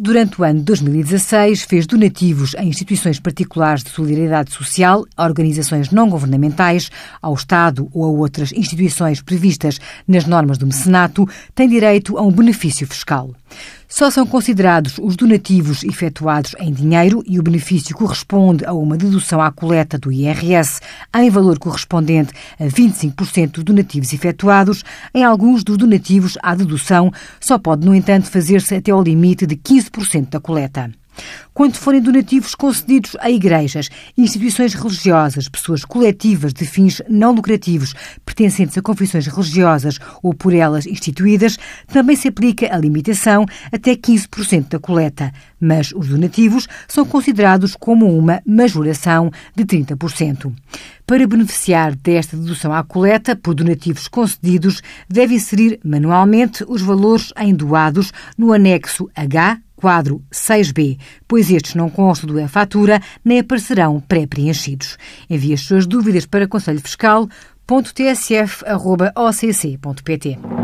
durante o ano de 2016, fez donativos a instituições particulares de solidariedade social, a organizações não governamentais, ao Estado ou a outras instituições previstas nas normas do mecenato, tem direito a um benefício fiscal. Só são considerados os donativos efetuados em dinheiro e o benefício corresponde a uma dedução à coleta do IRS em valor correspondente a 25% dos donativos efetuados. Em alguns dos donativos, a dedução só pode, no entanto, fazer-se até ao limite de 15% da coleta. Quando forem donativos concedidos a igrejas, instituições religiosas, pessoas coletivas de fins não lucrativos pertencentes a confissões religiosas ou por elas instituídas, também se aplica a limitação até 15% da coleta, mas os donativos são considerados como uma majoração de 30%. Para beneficiar desta dedução à coleta por donativos concedidos, deve inserir manualmente os valores em doados no anexo H quadro 6B, pois estes não constam do e-fatura nem aparecerão pré-preenchidos. Envie as suas dúvidas para conselhofiscal.tsf.occ.pt.